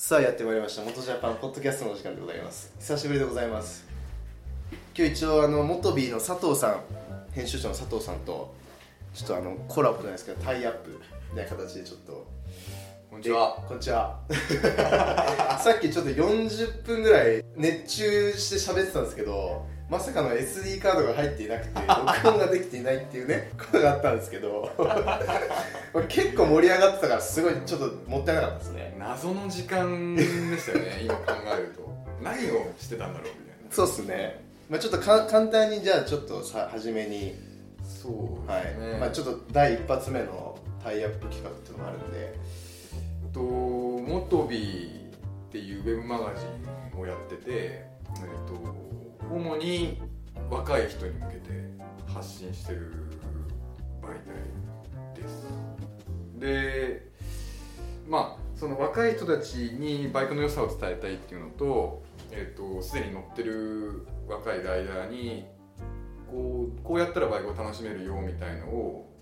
さあやってまいりました。元ジャパンポッドキャストのお時間でございます。久しぶりでございます。今日一応あの元ビーの佐藤さん編集長の佐藤さんとちょっとあのコラボじゃないですけどタイアップみたいな形でちょっと。こんにちは。こんにちは。さっきちょっと40分ぐらい熱中して喋ってたんですけどまさかの SD カードが入っていなくて 録音ができていないっていうねことがあったんですけど。これ結構盛り上がってたからすごいちょっともったいなかったですね。謎の時間でしたよね今考えると。何をしてたんだろうみたいな。そうっすね、まあ、ちょっとか簡単にじゃあちょっとさ初めに、そうはいですね、まあ、ちょっと第一発目のタイアップ企画っていうのがあるんで。とモトビっていうウェブマガジンをやってて、えっと主に若い人に向けて発信してる媒体ですでまあその若い人たちにバイクの良さを伝えたいっていうのとえっとに乗ってる若いライダーにこうこうやったらバイクを楽しめるよみたいのを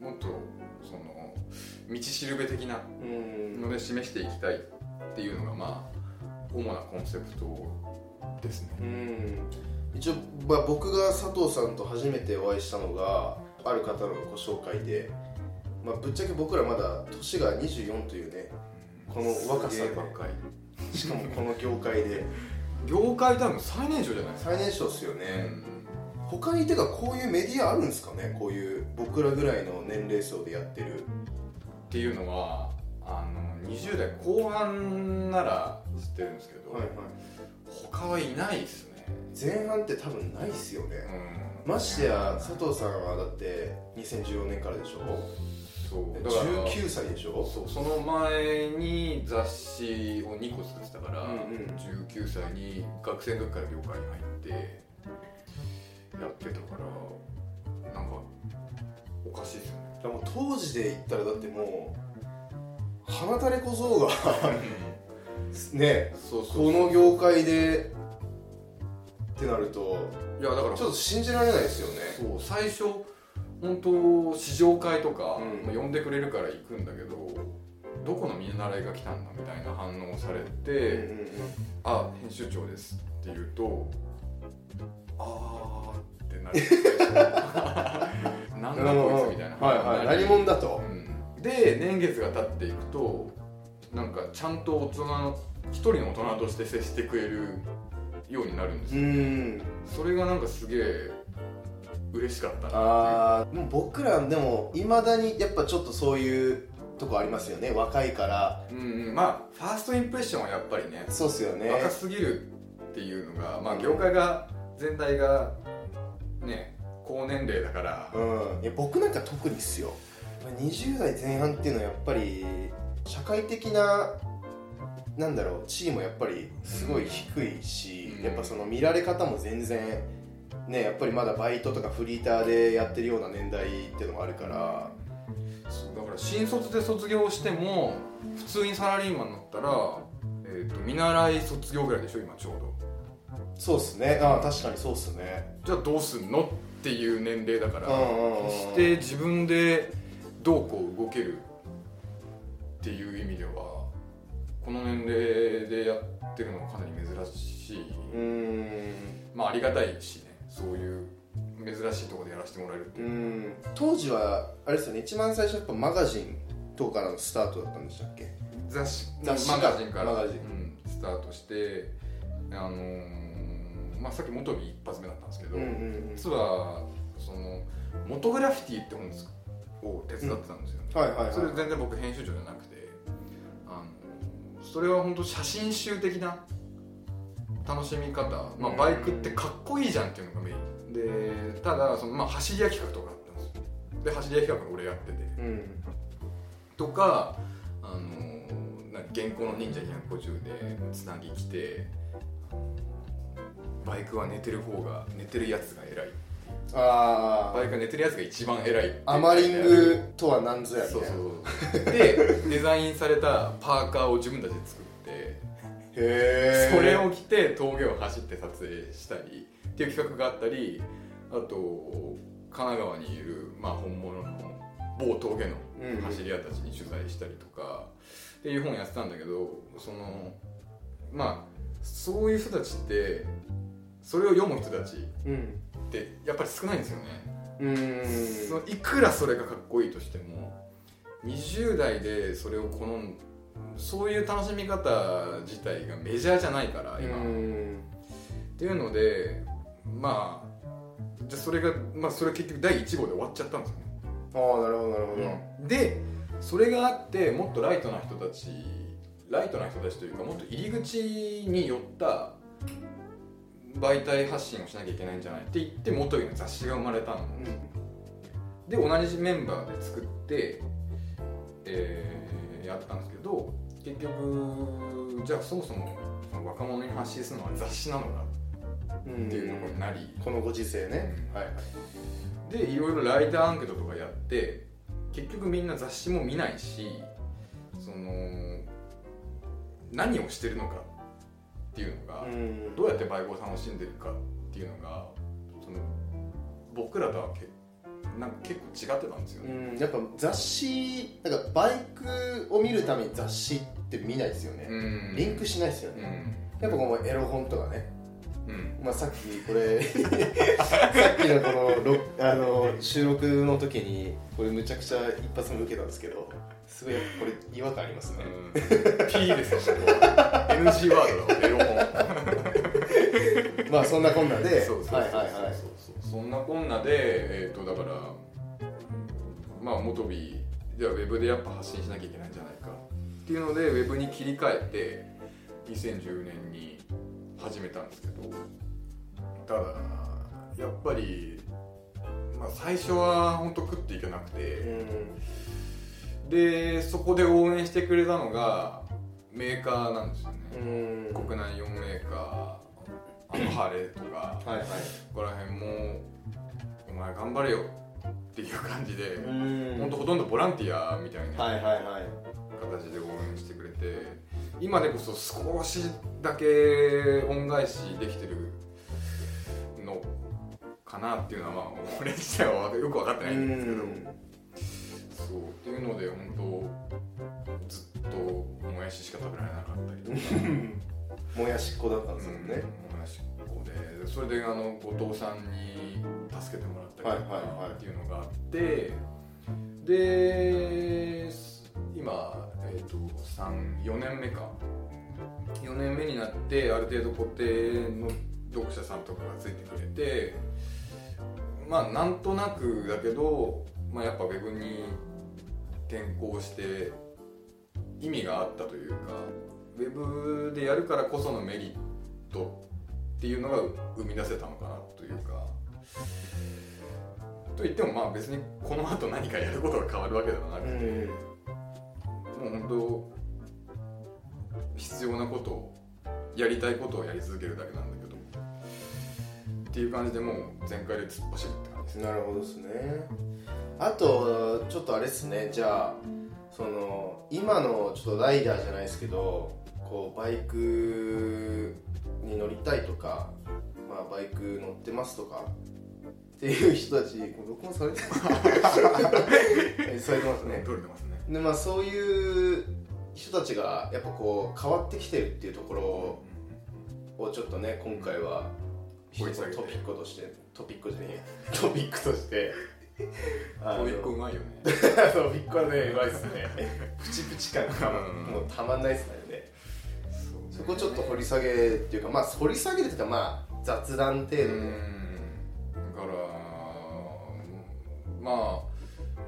もっとその道しるべ的なので示していきたいっていうのがまあ主なコンセプトですね。うん。一応、まあ、僕が佐藤さんと初めてお会いしたのがある方のご紹介で、まあ、ぶっちゃけ僕らまだ年が24というねこの若さでしかもこの業界で。業界多分最年少じゃない最年少っすよね、うん。他にてかこういうメディアあるんですかね？こういう僕らぐらいの年齢層でやってる。っていうのはあの20代後半なら知ってるんですけど、はいはい他はいないですね、前半って多分ないっすよね、うん。ましてや佐藤さんはだって2014年からでしょ？そう。だから19歳でしょ？そうその前に雑誌を2個作ってたから、うんうん。19歳に学生の時から業界に入ってやってたからなんかおかしいですよね。でも当時で言ったらだってもう花垂れ小僧がねそうそうこの業界でってなるといやだから。ちょっと信じられないですよね。そう最初本当試乗会とか、うん。まあ呼んでくれるから行くんだけどどこの見習いが来たんだみたいな反応をされて、うんうんうん。あ編集長ですって言うとあーってなる。なんだこいつみたいな。はいはい。何者だと。うん。で年月が経っていくとなんかちゃんと大人の一人の大人として接してくれるようになるんですうよ、ん。それがなんかすげえ嬉しかったなあー。でも僕らでもいまだにやっぱちょっとそういうとこありますよね。若いから。うんうん。まあファーストインプレッションはやっぱりねそうっすよね。若すぎるっていうのがまあ業界が全体がね高年齢だから。うん。いや僕なんか特にっすよ。20代前半っていうのはやっぱり社会的ななんだろう地位もやっぱりすごい低いし、うん。やっぱその見られ方も全然ねやっぱりまだバイトとかフリーターでやってるような年代っていうのもあるから。そうだから新卒で卒業しても普通にサラリーマンになったら、えー、と見習い卒業ぐらいでしょ今ちょうど。そうっすね。ああ確かにそうっすね。じゃあどうすんの？っていう年齢だからうんうんうん。決して自分でどうこう動けるっていう意味ではこの年齢でやってるのはかなり珍しい、まあありがたいしね。そういう珍しいところでやらせてもらえるっていう。う、ん。当時はあれですよね。一番最初やっぱマガジンとかからのスタートだったんでしたっけ？雑誌雑誌か。マガジンから。うん、スタートしてあのーまあ、さっき元ビ一発目だったんですけど、うんうんうん。実はその「モトグラフィティ」って本を手伝ってたんですよね、はいはいはい。それ全然僕編集長じゃなくてそれは本当写真集的な楽しみ方、まあ、バイクってかっこいいじゃんっていうのがメイン。でただその、まあ、走り屋企画とかあったんですよ。で走り屋企画俺やってて。うん。とかあのな現行の忍者250でつなぎ来てバイクは寝てる方が寝てるやつが偉いああバイクは寝てるやつが一番偉いアマリングとは何ぞやみたそいうなそう。で デザインされたパーカーを自分たちで作ってへえそれを着て峠を走って撮影したりっていう企画があったりあと神奈川にいる、まあ、本物の某峠の走り屋たちに取材したりとか、っていう本やってたんだけどそのまあそういう人たちってそれを読む人たちうんってやっぱり少ないんですよね、うん。そのいくらそれがかっこいいとしても20代でそれを好んそういう楽しみ方自体がメジャーじゃないから今、うん。っていうのでまあじゃあそれが、まあ、それ結局第1号で終わっちゃったんですよね、ああなるほどなるほど、でそれがあってもっとライトな人たちライトな人たちというかもっと入り口に寄った媒体発信をしなきゃいけないんじゃないって言って元々の雑誌が生まれたの、で同じメンバーで作って、えーやったんですけど結局じゃあそもそも若者に発信するのは雑誌なのかうんっていうところになり、このご時世ね、うん。はいはい。でいろいろライターアンケートとかやって結局みんな雑誌も見ないしその何をしてるのかっていうのが、うん。どうやってバイクを楽しんでるかっていうのがその僕らとはけなんか結構違ってたんですようね。ん。やっぱ雑誌なんかバイクを見るために雑誌って見ないですよね、うん。リンクしないですようね、ん。やっぱこのエロ本とかね、うん。まあ、さっきこれ さっきのこのろあの収録の時にこれむちゃくちゃ一発目受けたんですけどすごいこれ違和感ありますね、うん。P ですよ NG ワードだエロ本。まあそんなこんなで。そうそうそうそうはいはいはいそう。そうそんなこんなでえっ、とだからまあ元ビではウェブでやっぱ発信しなきゃいけないんじゃないかっていうのでウェブに切り替えて2010年に始めたんですけどただやっぱりまあ最初は本当食っていけなくて、でそこで応援してくれたのがメーカーなんですよね、国内4メーカー。あの ハーレーとか。はいはい。ここら辺も「お前頑張れよ」っていう感じで、うん。ほんとほとんどボランティアみたいなはいはいはい。形で応援してくれて今でこそ少しだけ恩返しできてるのかなっていうのはまあ俺自体はよく分かってないんですけど、そうっていうので本当ずっともやししか食べられなかったりとか。もやしっこだったんですよね、うん、同じ子で。それであの後藤さんに助けてもらったりとかっていうのがあってで今、えー、と34年目か。4年目になってある程度固定の読者さんとかがついてくれてまあなんとなくだけど、まあ、やっぱウェブに転校して意味があったというかウェブでやるからこそのメリットっていうのが生み出せたのかなというかと言ってもまあ別にこの後何かやることが変わるわけではなくて、うんもう本当必要なことをやりたいことをやり続けるだけなんだけどっていう感じでもう全開で突っ走るって感じですね。なるほどですね。あとちょっとあれですね。じゃあその今のちょっとライダーじゃないですけどこうバイクに乗りたいとか、まあ、バイク乗ってますとかっていう人たち録音されてます されてますね。取れてますね。でまあそういう人たちがやっぱこう変わってきてるっていうところをちょっとね今回は一つのトピックとしてトピックじゃねえトピックとしてあのトビッコうまいよね。トビッコはねうまいっすね。プチプチ感がうんもうたまんないっすねね。そそこちょっと掘り下げっていうかまあ掘り下げるっていうかまあ雑談程度で、うん。だからまあ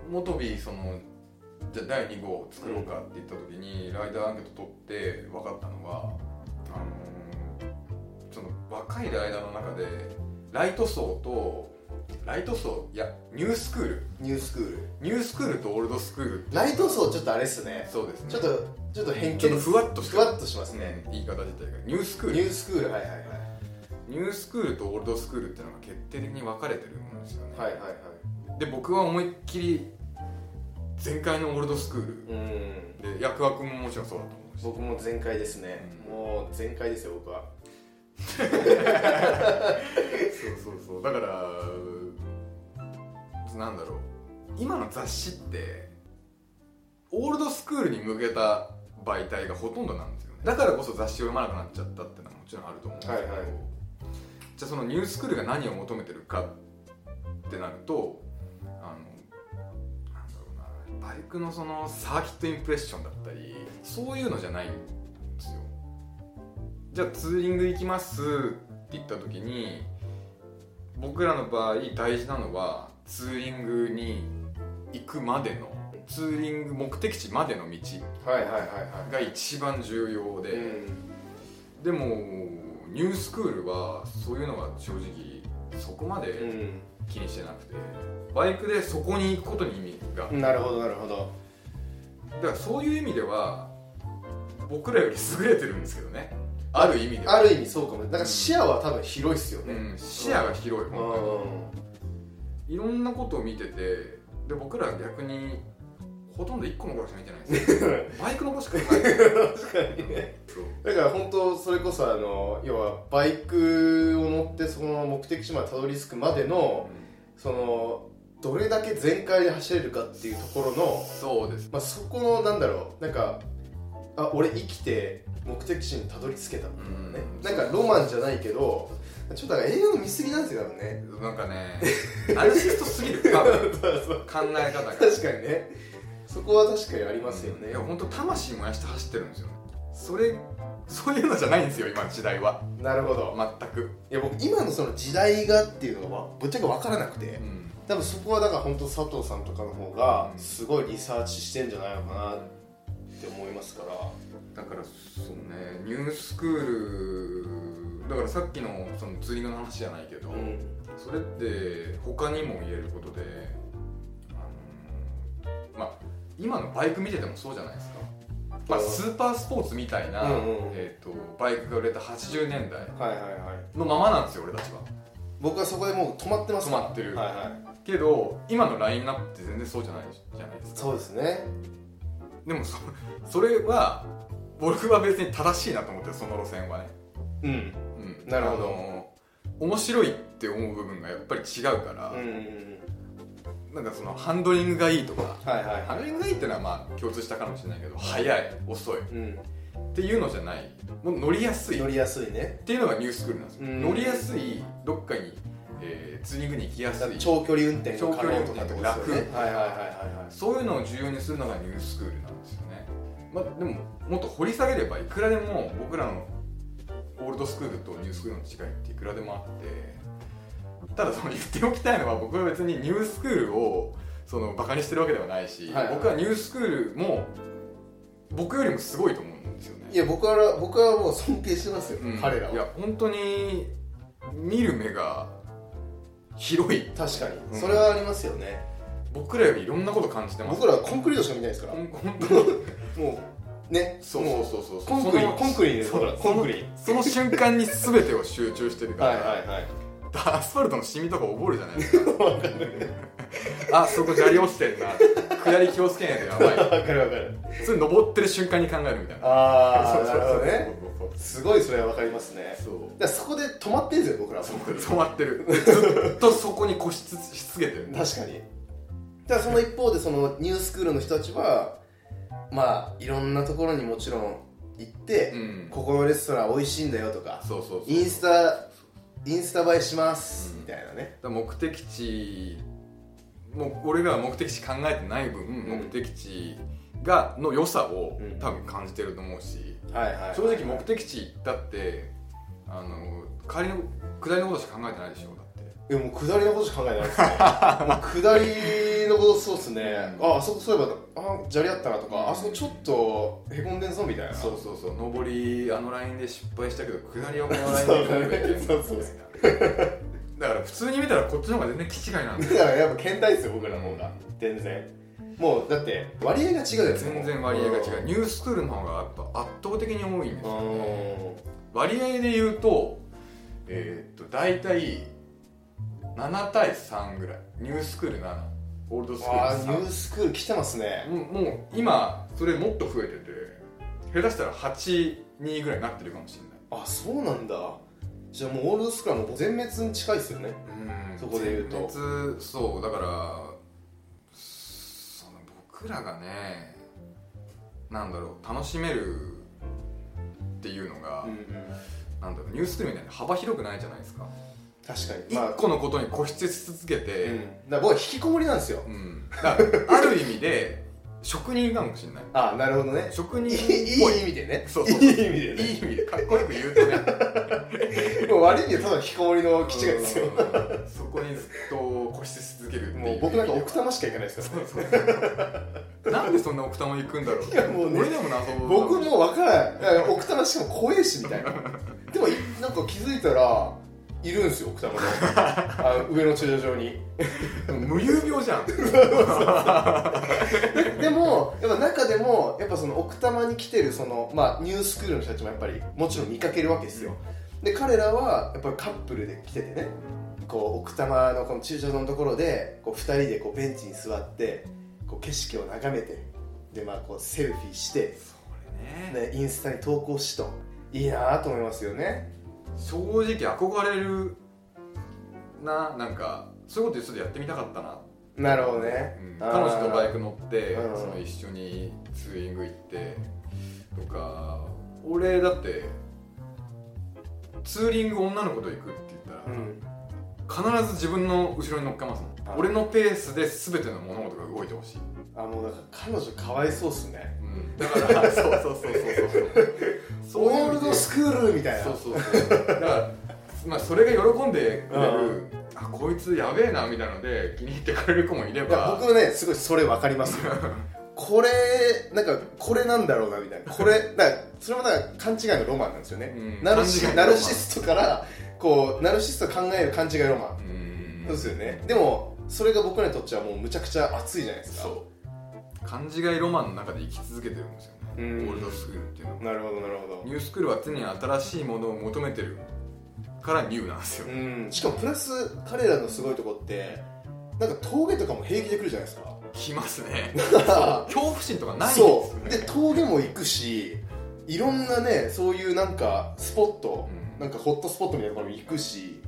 元ビそのじゃあ第2号を作ろうかって言った時に、ライダーアンケート取って分かったのはあのその若いライダーの中でライト層とライト層いやニュースクール。ニュースクール。ニュースクールとオールドスクール。ライト層ちょっとあれっすね。そうですね。ちょっとちょっと偏見。ちょっとふわっとしてふわっとしますね、言い方自体が。ニュースクール。ニュースクールはいはいはい。ニュースクールとオールドスクールっていうのが決定的に分かれてるんですよね、はいはいはい。で僕は思いっきり全開のオールドスクール。うん。で役枠ももちろんそうだと思うし。僕も全開ですね、うん。もう全開ですよ僕は。そうそうそう。だからなんだろう。今の雑誌ってオールドスクールに向けた媒体がほとんどなんですよね。だからこそ雑誌を読まなくなっちゃったっていうのはもちろんあると思うんですけど、はいはい。じゃあそのニュースクールが何を求めてるかってなるとあのなんだろうなバイクのそのサーキットインプレッションだったりそういうのじゃないんですよ。じゃあツーリング行きますって言った時に僕らの場合大事なのはツーリングに行くまでのツーリング目的地までの道が一番重要で、でもニュースクールはそういうのが正直そこまでうん。気にしてなくてバイクでそこに行くことに意味が。なるほどなるほど。だからそういう意味では僕らより優れてるんですけどね。ある意味では。ある意味そうかも。だから視野は多分広いっすよね。うん、視野が広いうん本当にいろんなことを見ててで僕ら逆にほとんど1個のことしか見てないんですよ。バイクのことしか見てない。確かにね。そう。だから本当それこそあの要はバイクを乗ってその目的地までたどり着くまでのそのどれだけ全開で走れるかっていうところの、そうです。まあ、そこのなんだろうなんかあ俺生きて目的地にたどり着けたみたいなね。うん。なんかロマンじゃないけどちょっと映画の見過ぎなんですよ多分ね。なんかねナルシストすぎる。多分。そうそう。考え方が。確かにね。そこは確かにありますよね。いや本当魂燃やして走ってるんですよ。それそういうのじゃないんですよ今の時代は。なるほど。全く、いや僕今のその時代がっていうのがぶっちゃけ分からなくて。うん。多分そこはだから本当佐藤さんとかの方がうん。すごいリサーチしてんじゃないのかなって思いますから。だからそうねニュースクールだからさっきのそのツーリングの話じゃないけど、うん。それって他にも言えることであのまあ今のバイク見ててもそうじゃないですか、まあ、うん。スーパースポーツみたいな、うんうんえー、とバイクが売れた80年代のままなんですよ俺たちは。僕はそこでもう止まってます。止まってる。はいはい。けど今のラインナップって全然そうじゃないじゃないですか。そうですね。でもそそれは僕は別に正しいなと思ってるその路線はね、うんうん、なるほど。面白いって思う部分がやっぱり違うから、うんなんかそのハンドリングがいいとかはいはいハンドリングがいいっていうのはまあ共通したかもしれないけど速い遅いっうん。ていうのじゃないもう乗りやすい。っ乗りやすいね。ていうのがニュースクールなんですよ、うん。乗りやすいどっかに、えーツーリングに行きやすい長距離運転が可能とかってことですよね。楽。はいはいはいはいはい。そういうのを重要にするのがニュースクールなんですよね、まあ、でももっと掘り下げればいくらでも僕らのオールドスクールとニュースクールの違いっていくらでもあってただその言っておきたいのは僕は別にニュースクールをそのバカにしてるわけではないし、はいはい。僕はニュースクールも僕よりもすごいと思うんですよね。いや僕は僕はもう尊敬してますよ、うん。彼らは。いや本当に見る目が広い。確かうん。にそれはありますよね、僕らよりいろんなこと感じてます。僕らはコンクリートしか見てないですから。もうね。そうそうそうそう。コンクリコンクリコンクリ。その瞬間に全てを集中してるから、はいはいはい。アスファルトのシミとか覚えるじゃないですか。あそこ砂利落ちてんな。下り気をつけないとやばい。わかるわかる。それ登ってる瞬間に考えるみたいな。ああなるほどねそうそう。すごいそれはわかりますね。そう。そこで止まってんですよ僕ら止まってる。ずっとそこに固執し続けてる。確かに。だからその一方でそのニュースクールの人たちはまあいろんなところにもちろん行って、うん。ここのレストラン美味しいんだよとかそうそうそうインスタインスタ映えします、うんみたいなね。目的地もう俺らは目的地考えてない分、ん。目的地がの良さをうん。多分感じてると思うし、はいはい正直目的地行ったってあの帰りの下りのことしか考えてないでしょいやもう下りのことしか考えてないですね。下りのことそうですね、ああそこそういえばあ砂利あったなとか、うん。あそこちょっとへこんでんぞみたいな。そうそうそう。上りあのラインで失敗したけど下りはこのラインで行けばいける。そうそうそう。だから普通に見たらこっちの方が全然気違いなんだだからやっぱ検体ですよ僕らの方が。全然。もうだって割合が違うじ全然割合が違う。ニュースクールの方がやっぱ圧倒的に多いんですよね。割合で言うとえーっと大体7対3ぐらい。ニュースクール7オールドスクール3ニュースクール来てますね。もうもう今それもっと増えてて下手したら82ぐらいになってるかもしれない。あそうなんだ。じゃあもうオールドスクールはもう全滅に近いですよね。うん。そこで言うと。全滅そう。だからその僕らがねなんだろう楽しめるっていうのが、うんうん。なんだろうニュースクールみたいに幅広くないじゃないですか確かに。一まあ個のことに固執し続けうん、て、だ僕は引きこもりなんですよ。うん。ある意味で職人かもしれない。あなるほどね。職人っいいぽい。いい意味でね。そうそういい意味でね。いい意味でかっこよく言うとね。もう悪い意味でただ引きこもりの気違いですようん。そこにずっと固執し続けるもう僕なんか奥多摩しか行かないですからね。そうそうなんでそんな奥多摩行くんだろう。いやもうね俺でも謎僕も分からない。奥多摩しかも怖えしみたいな。でもいなんか気づいたらいるんですよ奥多摩の。あ上の駐車場に。無遊病じゃん。でもやっぱ中でもやっぱその奥多摩に来てるその、まあ、ニュースクールの人たちもやっぱりもちろん見かけるわけですよ。で彼らはやっぱりカップルで来ててね。こう奥多摩のこの駐車場のところでこう2人でこうベンチに座ってこう景色を眺めてでまあこうセルフィーして、それね。ね、インスタに投稿しといいなと思いますよね正直憧れるななんかそういうことちょっとやってみたかったな、なるほどね、うん。彼女とバイク乗ってうん。その一緒にツーリング行ってとか。俺だってツーリング女の子と行くって言ったら、うん。必ず自分の後ろに乗っかますもん。あ俺のペースで全ての物事が動いてほしい、あもうだから彼女かわいそうっすね。うん、だから そうそうそうそうそうオールドスクールみたいな。そうそうそう。だからまあそれが喜んでくれる、うん。あこいつやべえなみたいので気に入ってくれる子もいれば。僕ねすごいそれ分かりますよ。これなんかこれなんだろうなみたいな。これだからそれもだから勘違いのロマンなんですよね、うん。ナルシナルシストからこうナルシストが考える勘違いロマン、うん。そうですよね。でもそれが僕らにとっちゃもうむちゃくちゃ熱いじゃないですか。そう。勘違いロマンの中で生き続けてるんですよねオうん。ールドスクールっていうの。はなるほどなるほど。ニュースクールは常に新しいものを求めてるからニューなんですよ、うん。しかもプラス彼らのすごいとこってなんか峠とかも平気で来るじゃないですか。来ますね。ら恐怖心とかないんですよそう。ねで峠も行くしいろんなねそういうなんかスポット、うん。なんかホットスポットみたいなところに行くし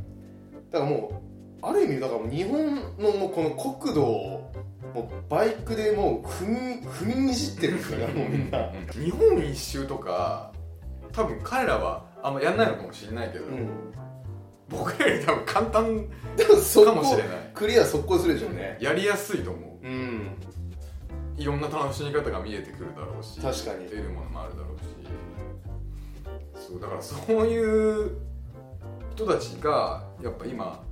だからもうある意味だから日本のもうこの国土をもうバイクでもう踏み踏みにじってるんですよねもうみん。な、日本一周とか多分彼らはあんまやんないのかもしれないけど、うん、僕らより多分簡単かもしれない。クリア速攻するでしょうね。やりやすいと思う。うん。いろんな楽しみ方が見えてくるだろうし確かに。得るものもあるだろうし。そうだからそういう人たちがやっぱ今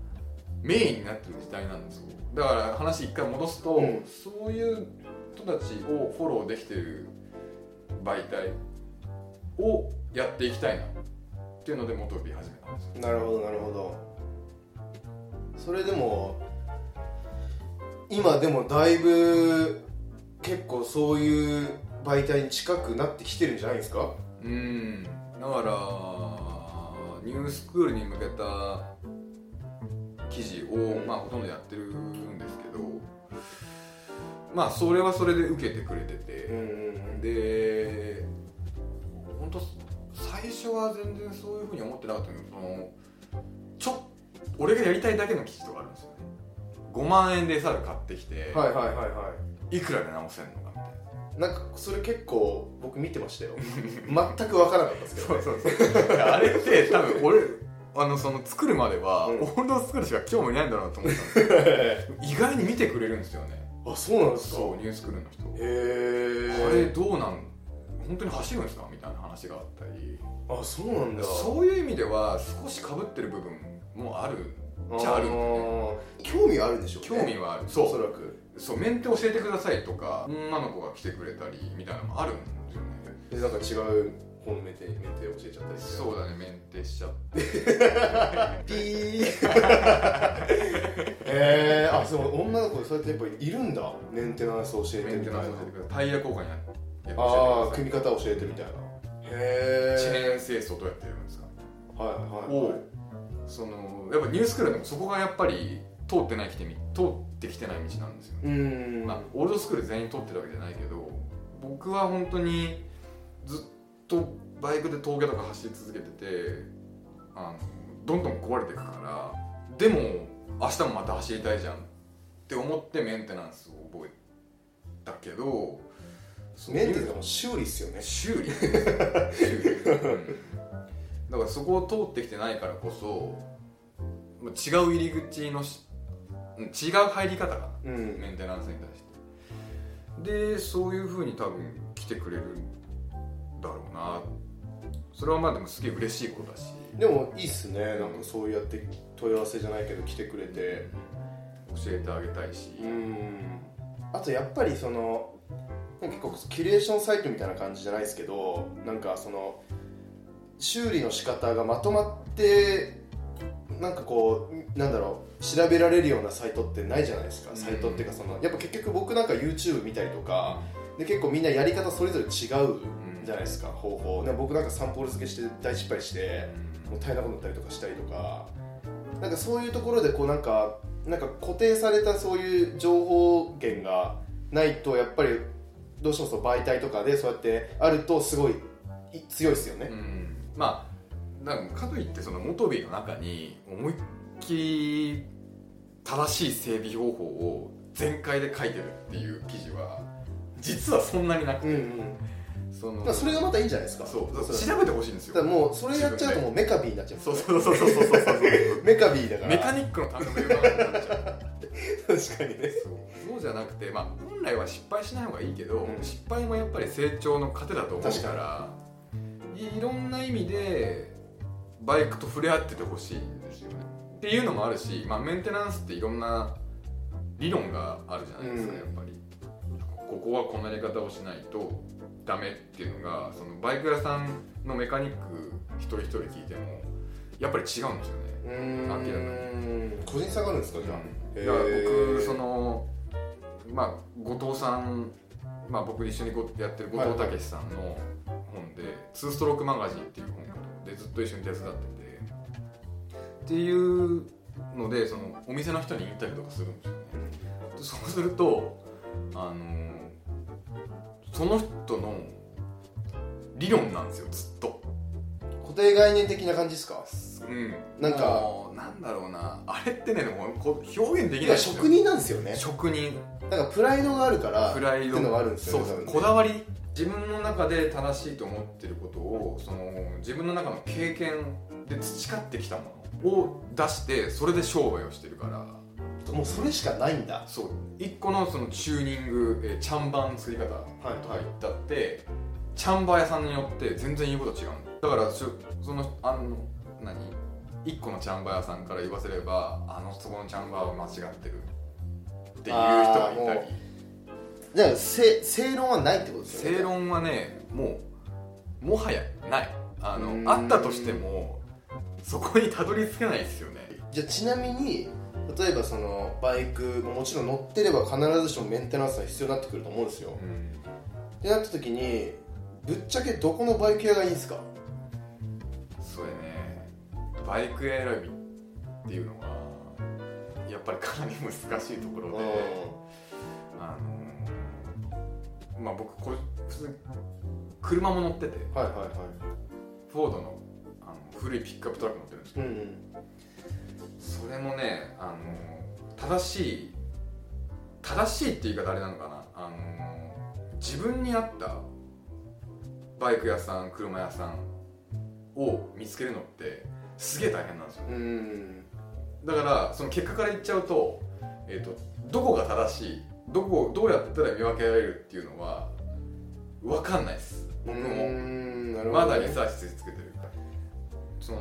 メインになってる時代なんですよ。だから話一回戻すと、うん。そういう人たちをフォローできてる媒体をやっていきたいなっていうのでモトビ始めたんですよ。なるほどなるほど。それでも今でもだいぶ結構そういう媒体に近くなってきてるんじゃないですか？うん。だからニュースクールに向けた記事を、まあ、ほとんどやってるんですけどまあそれはそれで受けてくれてうんて、うん。で本当最初は全然そういうふうに思ってなかったけどそのちょ俺がやりたいだけの記事とかあるんですよね。5万円で猿買ってきて、はいはいはいはい。くらで直せんのかみたいな。いなんかそれ結構僕見てましたよ。全く分からなかったですけど、ね、そうそうあれって多分俺あのその作るまでは、うん。オールドスクールしか興味ないんだろうなと思ったんですけど 意外に見てくれるんですよね。あそうなんですか？そうニュースクールの人。へえあれどうなん本当に走るんですか？みたいな話があったり。あそうなんだ。そういう意味では少しかぶってる部分もある。じゃああるんだね。興味はあるでしょうね。興味はある。おそそうらく。そう。メンテ教えてくださいとか女の子が来てくれたりみたいなのもあるんですよね。でなんか違う本メテメテ教えちゃったりそうだねメンテしちゃって。ピー。えー、あそう女の子でそうやってやっぱりいるんだ。メンテナンス教えてメンテナンス教えてくれたタイヤ交換ややああ組み方教えてみたいな。へさいチえェーン清掃どうやってやるんですか？はいはいをはい。そのやっぱニュースクールでもそこがやっぱり通ってないきてみ通ってきてない道なんですよね。うーん。まあ、オールドスクール全員通ってるわけじゃないけど僕は本当にずっとバイクで峠とか走り続けててあのどんどん壊れていくからでも明日もまた走りたいじゃんって思ってメンテナンスを覚えたけどメンテっていうかもう修理っすよね。修理。修理、うん。だからそこを通ってきてないからこそまあ違う入り口の違う入り方かなうん。メンテナンスに対して。でそういうふうに多分来てくれるんだろうな。それはまあでもすげえ嬉しいことだし。でもいいっすね。なんかそうやって問い合わせじゃないけど来てくれて。教えてあげたいし、うん。あとやっぱりそのなんか結構キュレーションサイトみたいな感じじゃないですけどなんかその修理の仕方がまとまってなんかこうなんだろう調べられるようなサイトってないじゃないですか。サイトっていうかそのやっぱ結局僕なんか YouTube 見たりとかで結構みんなやり方それぞれ違うじゃないですか方法。で僕なんかサンポール付けして大失敗してもう大変なことになったりとかしたりとか。なんかそういうところでこうなんかなんか固定されたそういう情報源がないとやっぱりどうしてもその媒体とかでそうやってあるとすごいい強いですよね。う、ん。まあだからかといってそのモトビの中に思いっきり正しい整備方法を全開で書いてるっていう記事は実はそんなになくて、うんうん、そのそれがまたいいんじゃないですか。そう。調べてほしいんですよ。だからもうそれやっちゃうともうメカビーになっちゃう。そうそうそうそうそうそうメカビーだからメカニックのための世の中になっちゃう確かにねそうじゃなくて、まあ、本来は失敗しない方がいいけど、うん失敗もやっぱり成長の糧だと思うからいいろんな意味でバイクと触れ合っててほしいんですよねっていうのもあるし、まあ、メンテナンスっていろんな理論があるじゃないですか、うんやっぱりここはこんなやり方をしないとダメっていうのがそのバイク屋さんのメカニック一人一人聞いてもやっぱり違うんですよね。明らかん個人差があるんですかじゃあ、いや僕そのまあ後藤さんまあ僕一緒にごやってる後藤武さんの本で「ツーストロークマガジン」っていう本でずっと一緒に手伝ってて。っていうのでそのお店の人にインタビューとかするんですよね。でそうするとあのその人の理論なんですよずっと。固定概念的な感じですか？うん。なんかなんだろうな。あれってねこう表現できない職人なんですよね。職人。だからプライドがあるからプライド。っていうのがあるんですよねそうこだわり。自分の中で正しいと思ってることをその自分の中の経験で培ってきたものを出してそれで商売をしてるからもうそれしかないんだ。そう。一個のそのチューニング、えー、チャンバーの作り方とか言ったって、チャンバー屋さんによって全然言うこと違うのだからそのあの何？一個のチャンバー屋さんから言わせればあのそこのチャンバーは間違ってる。っていう人がいたり。じゃあ正正論はないってことですよね。正論はねもうもはやない。あのあったとしてもそこにたどり着けないですよね。じゃあちなみに例えばそのバイクももちろん乗ってれば必ずしもメンテナンスが必要になってくると思うんですよ。ってなった時にぶっちゃけどこのバイク屋がいいんですか？それね。バイク選びっていうのはやっぱりかなり難しいところで、あのまあ僕これ普通に車も乗っててはいはいはい。フォードのあの古いピックアップトラック乗ってるんですけど、うんうんそれもねあの正しい正しいって言い方あれなのかな。あの自分に合ったバイク屋さん車屋さんを見つけるのってすげえ大変なんですよ。うんだからその結果から言っちゃうと,、えー、とどこが正しいどこどうやったら見分けられるっていうのは分かんないです。僕うもまだリサーチし続けてるその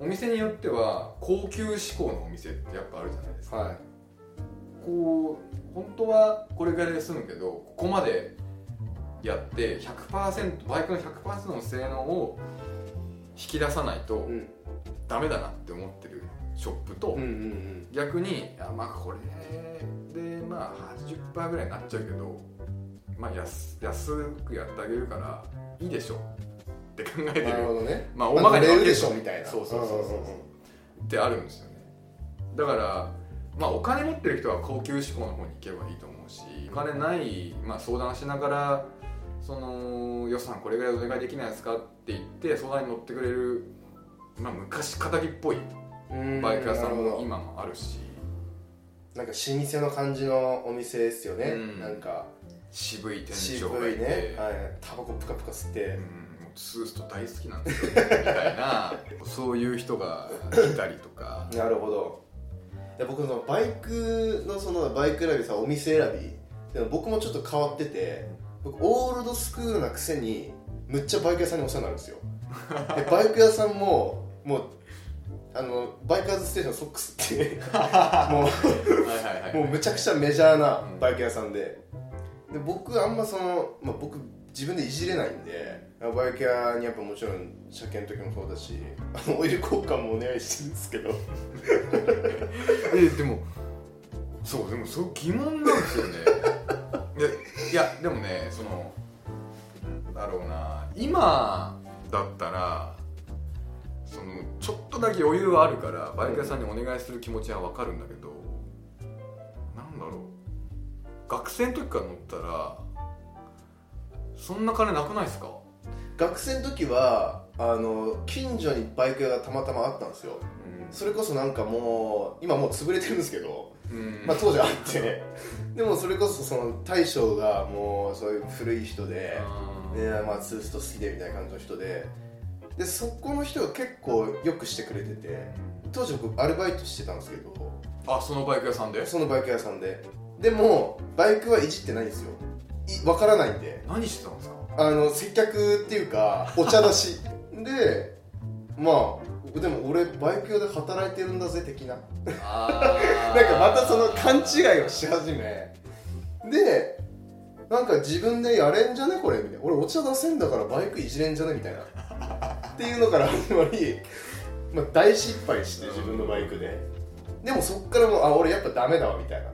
お店によっては高級志向のお店ってやっぱあるじゃないですか、はい。こう本当はこれぐらいで済むけどここまでやって100%バイクの100%の性能を引き出さないとうん。ダメだなって思ってるショップと、逆にいやまあこれでまあ80%ぐらいになっちゃうけどまあ安安くやってあげるからいいでしょって考えてうんなるるほどね。まあ大まかに分けるとしょみたいな。そうそうそうそうってあるんですよねだからまあお金持ってる人は高級志向の方に行けばいいと思うしお金ない、まあ、相談しながらその予算これぐらいお願いできないですかって言って相談に乗ってくれる、まあ、昔かたぎっぽいうんバイク屋さんも今もあるし。なんか老舗の感じのお店ですよね、うん。なんか。渋い店渋長がいて。いね、はい、タバコプカプカ吸って、うん、もうツースト大好きなんですよみたいなそういう人がいたりとか。なるほど。いや僕そのバイクのそのバイク選びさお店選びでも僕もちょっと変わってて僕 old school なくせにむっちゃバイク屋さんにお世話になるんですよ。でバイク屋さんももうあのバイカーズステーションソックスっていう もうはい。もうむちゃくちゃメジャーなバイク屋さんで。で僕あんまその、まあ、僕自分でいじれないんでバイク屋にやっぱもちろん車検の時もそうだし オイル交換もお願いしてるんですけど。えでもそうでもそう疑問なんですよね。いやでもねそのだろうな今だったらそのちょっとだけ余裕はあるからバイク屋さんにお願いする気持ちは分かるんだけど、なんだろう。学生の時から乗ったらそんな金なくないですか？学生の時はあの近所にバイク屋がたまたまあったんですよ。それこそなんかもう今もう潰れてるんですけど、うん。まあ、当時あって。でもそれこそその大将がもうそういう古い人であー。で、まあ、ツースト好きでみたいな感じの人で。でそこの人が結構よくしてくれてて当時僕アルバイトしてたんですけど。あそのバイク屋さんで？そのバイク屋さんで。でもバイクはいじってないんですよ。いわからないんで。何してたんですか？あの接客っていうかお茶出し。でまあでも俺バイク屋で働いてるんだぜ的な。あ なんかまたその勘違いをし始め。でなんか自分でやれんじゃねこれ？みたいな。俺お茶出せんだからバイクいじれんじゃね？みたいな。っていうのから始まり、まあ、大失敗して自分のバイクで。でもそっからもうあ俺やっぱダメだわみたいな。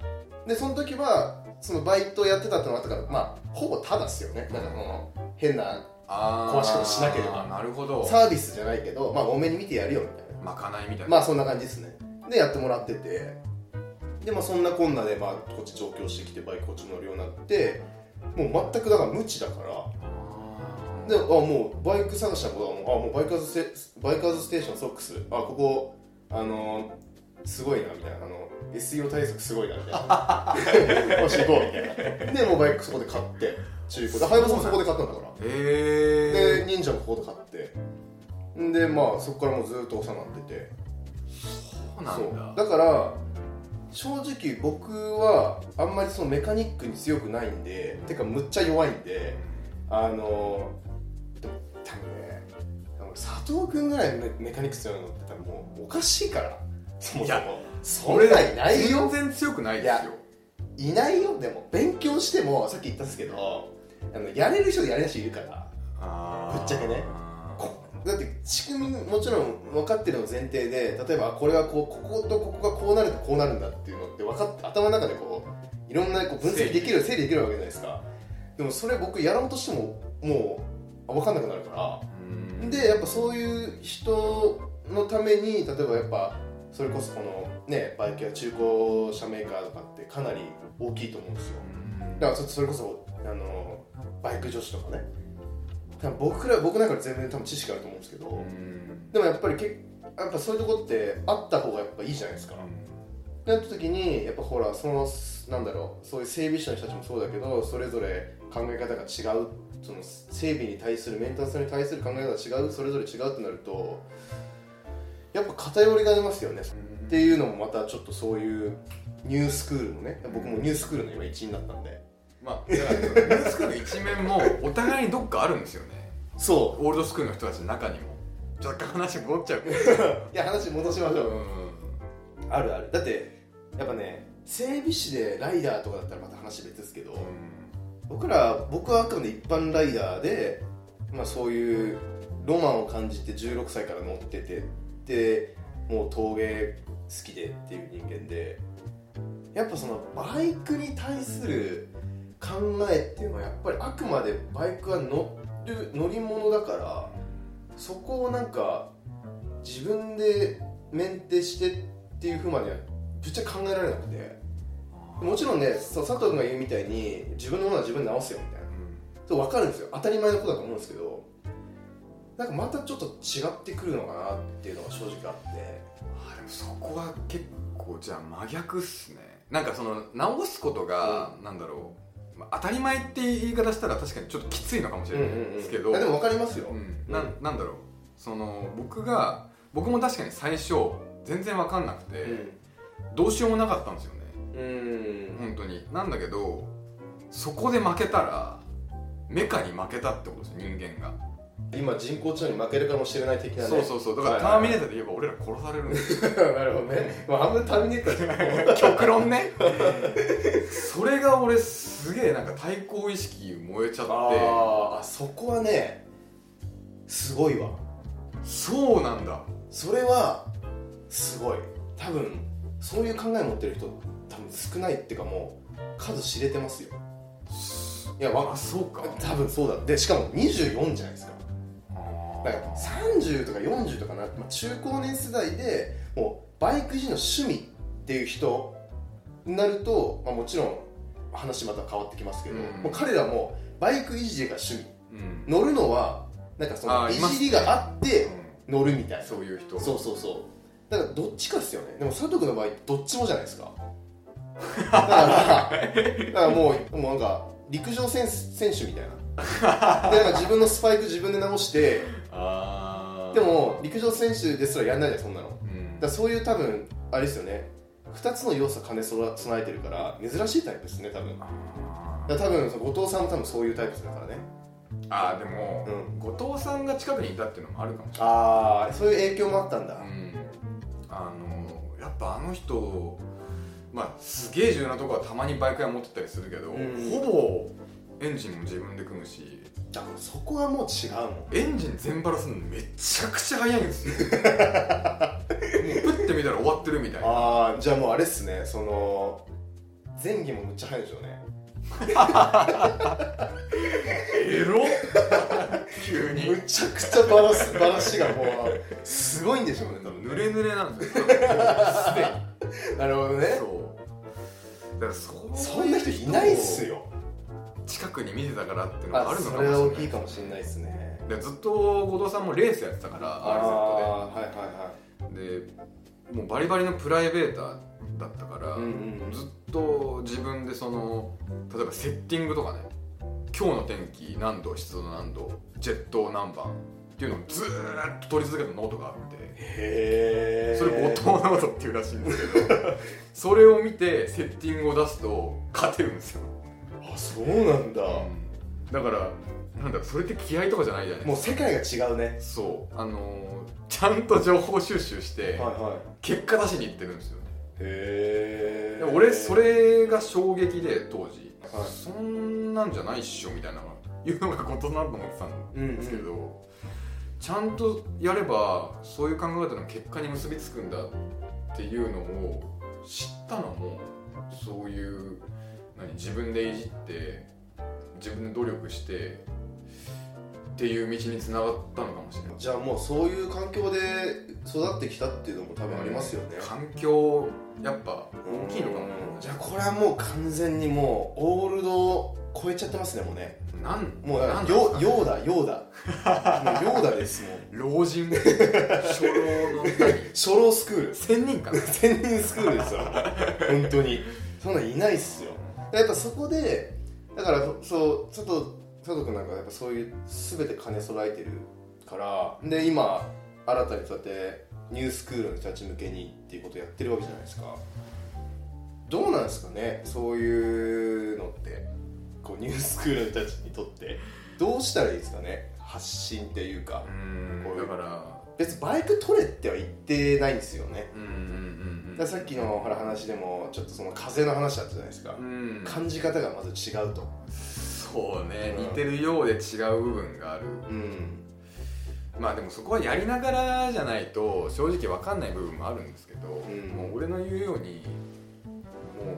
でその時はそのバイトやってたってのがあったからまあほぼタダっすよね。だからその変なあー。詳しくもしなければ。なるほど。サービスじゃないけどまあ多めに見てやるよみたいな。まかないみたいな。まあそんな感じですね。でやってもらってて。でまあそんなこんなでまあこっち上京してきてバイクこっち乗るようになってもう全くだから無知だから。であもうバイク探したことはもうあもうバイカーズステバイカーズステーションソックス。あここあのーすごいなみたいなあの SEO 対策すごいなみたいな。よし行こうみたいな。でもうバイクそこで買って中古。でハイバさんそこで買ったんだから。へえで忍者もここで買って。んでまあそこからもうずっとお世話になってて。そうなそんだ。う。だから正直僕はあんまりそのメカニックに強くないんでてかむっちゃ弱いんであの多分ね佐藤君ぐらいメメカニック強いのって多分もうおかしいからそもそも。そんなんいないよ。全然強くないですよ。いないよ。でも勉強してもさっき言ったんですけどあのやれる人とやれない人いるから。ぶっちゃけね。こだって仕組みもちろん分かってるの前提で例えばこれはこうこことここがこうなるとこうなるんだっていうのって分かって頭の中でこういろんなこう分析できる整理。できるわけじゃないですか。でもそれ僕やろうとしてももうあ分かんなくなるから。うん。でやっぱそういう人のために例えばやっぱそれこそこのねバイクや中古車メーカーとかってかなり大きいと思うんですよ。うん。だからそそれこそあのバイク女子とかね。多分僕ら僕なんか全然多分知識あると思うんですけど、うん。でもやっぱりけやっぱそういうとこってあった方がやっぱいいじゃないですか、ってなった時にやっぱほらそのなんだろうそういう整備士の人たちもそうだけどそれぞれ考え方が違う。その整備に対するメンテナンスに対する考え方が違う。それぞれ違うってなるとやっぱ偏りが出ますよね。っていうのもまたちょっとそういうニュースクールのね。僕もニュースクールの今一員だったんで。まあだからニュースクールの一面もお互いにどっかあるんですよね。そオールドスクールの人たちの中にも。若干話戻っちゃう。いや話戻しましょう、うん。あるある。だってやっぱね整備士でライダーとかだったらまた話別ですけど、僕ら僕はあくまで一般ライダーで、まあ、そういうロマンを感じて16歳から乗っててでもう陶芸好きでっていう人間でやっぱそのバイクに対する考えっていうのはやっぱりあくまでバイクは乗る乗り物だからそこをなんか自分でメンテしてっていうふうまではぶっちゃけ考えられなくて。もちろんね佐藤君が言うみたいに自分のものは自分で直すよみたいな。そう分かるんですよ。当たり前のことだと思うんですけどなんかまたちょっと違ってくるのかなっていうのが正直あって。あでもそこは結構じゃあ真逆っすね。なんかその直すことが、なんだろまあ当たり前って言い方したら確かにちょっときついのかもしれないですけど、あでも分かりますよ、うん、ななんだろう。その僕が僕も確かに最初全然分かんなくて、どうしようもなかったんですよね。うん。本当に。なんだけどそこで負けたらメカに負けたってことですよ人間が、今人工知能に負けるかもしれない的なね。そうそうそう。だから、はい。ターミネーターで言えば俺ら殺されるんですよなるほどね、まあ、半分ターミネーターじゃん極論ね。それが俺すげえなんか対抗意識燃えちゃって。あーあそこはねすごいわ。そうなんだ。それはすごい。多分そういう考え持ってる人多分少ないっていうかもう数知れてますよ。いやわあそうか。多分そうだ。でしかも24じゃないですかだから30とか40とかな、まあ、中高年世代でもうバイク維持の趣味っていう人になると、まあ、もちろん話また変わってきますけど、うん。もう彼らもバイク維持が趣味。うん。乗るのはなんかそのいじりがあってう乗るみたいな、んそういう人。そうそうそう。だからどっちかっすよね。でも佐藤君の場合どっちもじゃないですか。だからもうもうなんか陸上選選手みたいな。でなんか自分のスパイク自分で直してでも陸上選手ですらやんないじゃんそんなの。うん。らそういう多分あれですよね。2つの要素兼ね備えてるから珍しいタイプですね多分。だ多分後藤さんも多分そういうタイプだからね。あーでも、う後藤さんが近くにいたっていうのもあるかもしれない。ああそういう影響もあったんだ。うん。あのやっぱあの人まあすげえ重要なとこはたまにバイク屋持ってたりするけど、うん。ほぼエンジンも自分で組むしだからそこはもう違うもん。エンジン全バラすのめちゃくちゃ速いんですよ。もうプッて見たら終わってるみたいな。ああじゃあもうあれっすね。その前儀もむっちゃ速いでしょうね。エロ 急に。むちゃくちゃバラすバラしがもうすごいんでしょうね多分濡れ濡れなんですよ。も うすでに。なるほどね。そう。だからそうそんな人いないっすよ近くに見てたからっていうのがああるのそれは大かもしれない。きいかもしれないですね。でずっと後藤さんもレースやってたからあ RZ で。あはいはいはでもうバリバリのプライベーターだったから、うんうんずっと自分でその例えばセッティングとかね今日の天気何度湿度何度ジェット何番っていうのをずーっと取り続けたノートがあっていへえそれ後藤ノートっていうらしいんですけど それを見てセッティングを出すと勝てるんですよ、あそうなんだ。だからなんだそれって気合とかじゃないじゃないもう世界が違うね。そう。あのーちゃんと情報収集してはいはい。結果出しにいってるんですよね。へえ俺それが衝撃で当時、はい。そんなんじゃないっしょみたいないうのがことなと思ってたんですけど、ちゃんとやればそういう考え方の結果に結びつくんだっていうのを知ったのもそういう何自分でいじって自分で努力してっていう道につながったのかもしれない。じゃあもうそういう環境で育ってきたっていうのも多分ありますよね、環境やっぱ大きいのかもうん。じゃあ。これはもう完全にもうオールド超えちゃってますねもうね。なんもうなんヨなんヨーダヨーダもうヨーダですもう。老人。初老の。何 初老スクール。千人かな。千人スクールですよ。本当に。そんなんいないっすよやっぱそこでだからそうちょっと佐藤君なんかやっぱそういう全て兼ね備えてるからで今新たにそうやってニュースクールの人たち向けにっていうことをやってるわけじゃないですか。どうなんですかね？そういうのって。こうニュースクールの人たちにとって。どうしたらいいですかね？発信っていうか。うんだから別にバイク取れっては言ってないんですよね。さっきのほら話でもちょっとその風の話だったじゃないですか、うん。感じ方がまず違うと。そうね。うん。似てるようで違う部分がある。うん。まあでもそこはやりながらじゃないと正直わかんない部分もあるんですけど、ん。もう俺の言うようにも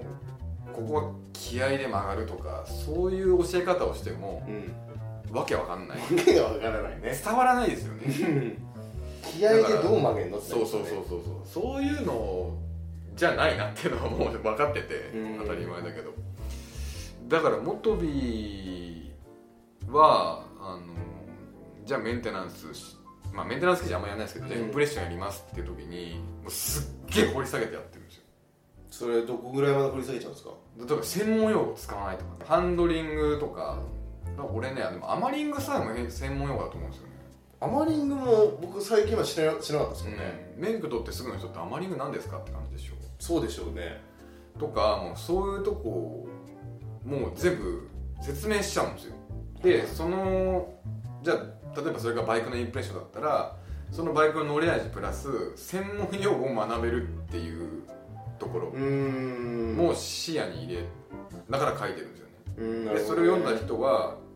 うここは気合で曲がるとかそういう教え方をしてもうん。わけわかんない。わけがわからないね。伝わらないですよね 気合でどう曲げんのってなそうそうそうそうそう。いうのじゃないなっていうのはもう分かっててうん。当たり前だけど。だからモトビはあのじゃあメンテナンスしまあメンテナンス記事あんまやらないですけど、じゃあうん。インプレッションやりますっていう時にもうすっげえ掘り下げてやってるんですよ。それどこぐらいまで掘り下げちゃうんですか？例えば専門用語使わないとかハンドリングとか俺ねでもアマリングさえもへ専門用語だと思うんですよねアマリングも僕最近は知ら知らなかったですよね、うん、免許取ってすぐの人ってアマリングなんですかって感じでしょそうでしょうね。とかもうそういうとこもう全部説明しちゃうんですよ。でそのじゃあ例えばそれがバイクのインプレッションだったらそのバイクの乗り味プラス専門用語を学べるっていうところも視野に入れだから書いてるんですよね。うんなでそれを読んだ人はまあ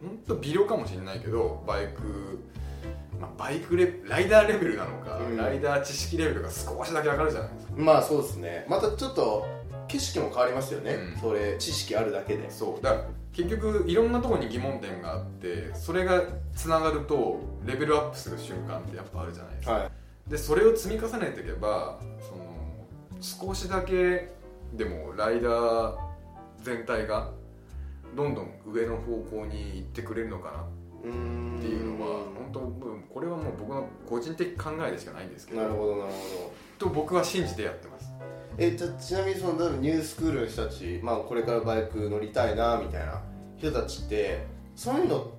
本当微量かもしれないけどバイク、まあ、バイクレライダーレベルなのか、うん。ライダー知識レベルが少しだけ上がるじゃないですか。まあそうですね。またちょっと景色も変わりますよね、うん。それ知識あるだけで。そう。だから結局いろんなところに疑問点があってそれがつながるとレベルアップする瞬間ってやっぱあるじゃないですか、はでそれを積み重ねていけばその少しだけでもライダー全体がどんどん上の方向に行ってくれるのかな。っていうのは本当これはもう僕の個人的考えでしかないんですけど。なるほどなるほど。と僕は信じてやってます。えじゃあちなみにそのニュースクールの人たち、まあ、これからバイク乗りたいなみたいな人たちってそういうの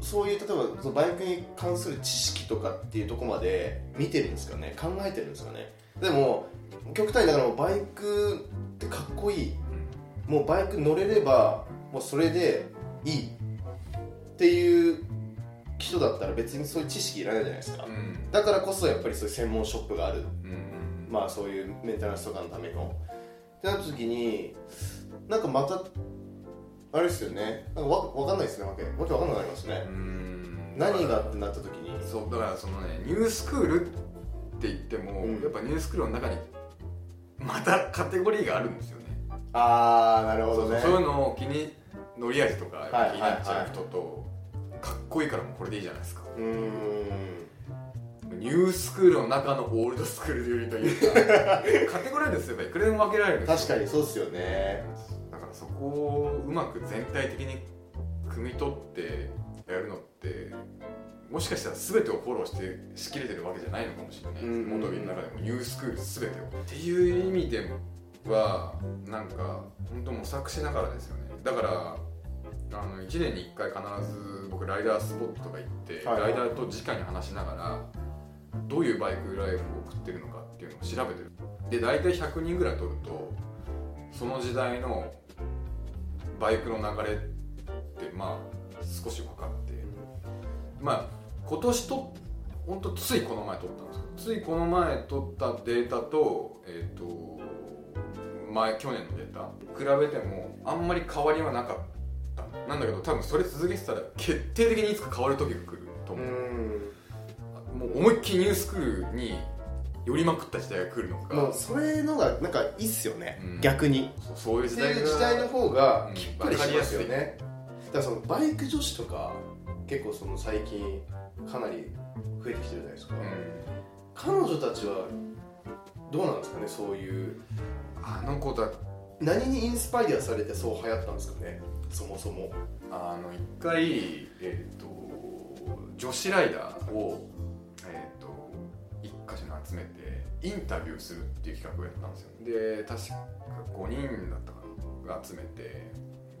そういう例えばそのバイクに関する知識とかっていうところまで見てるんですかね？考えてるんですかね？でも極端にだからバイクってかっこいいもうバイク乗れればもうそれでいいっていう人だったら別にそういう知識いらないじゃないですか。うん。だからこそやっぱりそういう専門ショップがある。うん。うんまあそういうメンテナンスとかのための。ってなった時になんかまたあれですよね。なんかわわかんないですねわけ。わけわかんなくなりますね。うん。何がってなった時に。そうだからそのねニュースクールって言っても、うん。やっぱニュースクールの中にまたカテゴリーがあるんですよねああなるほどね。そういうのを気に乗り味とか気になっちゃう人と、かっこいいからもうこれでいいじゃないですか。うーん。ニュースクールの中のオールドスクールよりというかカテゴリーですよいくらでも分けられる確かにそうっすよね。だからそこをうまく全体的に汲み取ってやるのってもしかしたら全てをフォローしてしきれてるわけじゃないのかもしれない元木の中でもニュースクール全てを。っていう意味ではなんか本当模索しながらですよね。だからあの1年に1回必ず僕ライダースポットとか行って、はいはい。ライダーと直に話しながらどういうバイクライフを送ってるのかっていうのを調べてる。で大体100人ぐらい取るとその時代のバイクの流れってまあ少し分かって。まあ今年と本当ついこの前取ったんですけどついこの前取ったデータとえっ、と前去年のデータ？比べてもあんまり変わりはなかった。なんだけど多分それ続けてたら決定的にいつか変わる時が来るとう思う、ん。もう思いっきりニュースクールに寄りまくった時代が来るのか、もうそれのがなんかいいっすよね、うん。逆に。そういう時代時代の方がうんきっぱりしますよね、だからそのバイク女子とか結構その最近かなり増えてきてるじゃないですか、うん。彼女たちはどうなんですかねそういうあの子だ何にインスパイアされてそう流行ったんですかね？そもそも。あの一回、えー、と女子ライダーを、えー、と一箇所に集めてインタビューするっていう企画をやったんですよ。で確か5人だったかなが集めて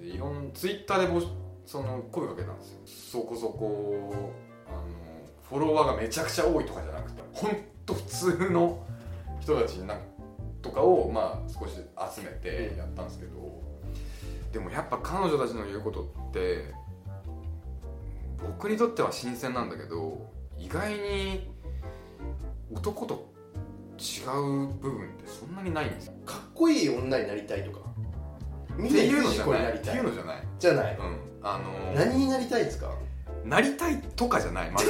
でいろんツイッターでぼその声かけたんですよ。そこそこあのフォロワーがめちゃくちゃ多いとかじゃなくてほんと普通の人たちになんかとかをまあ少し集めてやったんですけどでもやっぱ彼女たちの言うことって僕にとっては新鮮なんだけど意外に男と違う部分ってそんなにないんですよ。かっこいい女になりたいとか。みっていうのいいじゃない。って子になりたい。いうのじゃない。じゃない。うん。あの何になりたいんですか？なりたいとかじゃない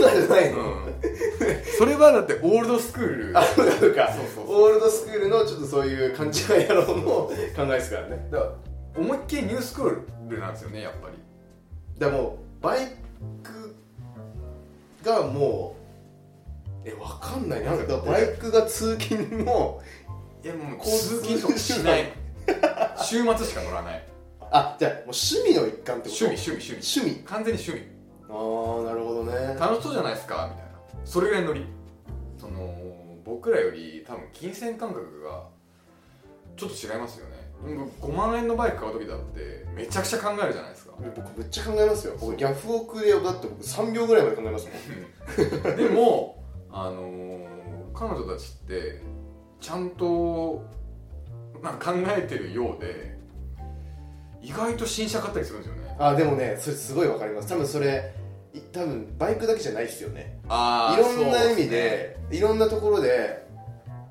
それはだってオールドスクール。あそうか。オールドスクールのちょっとそういう勘違い野郎の考えですからね。だから思いっきりニュースクールなんですよねやっぱり。だからもうバイクがもうえわかんない。なんかバイクが通勤のいやもう通勤とかしない。週末しか乗らない。あじゃあもう趣味の一環ってこと？趣味趣味趣味。趣味。完全に趣味ああなるほどね。楽しそうじゃないですか？みたいな。それぐらいのノリ。その僕らより多分金銭感覚がちょっと違いますよね。5万円のバイク買う時だってめちゃくちゃ考えるじゃないですか。僕めっちゃ考えますよ。僕ギャフオクでだって僕3秒ぐらいまで考えますもん。でもあのー彼女たちってちゃんとなんか考えてるようで意外と新車買ったりするんですよね。あでもねそれすごいわかります。多分それい多分バイクだけじゃないですよね。あいろんな意味でいろんなところで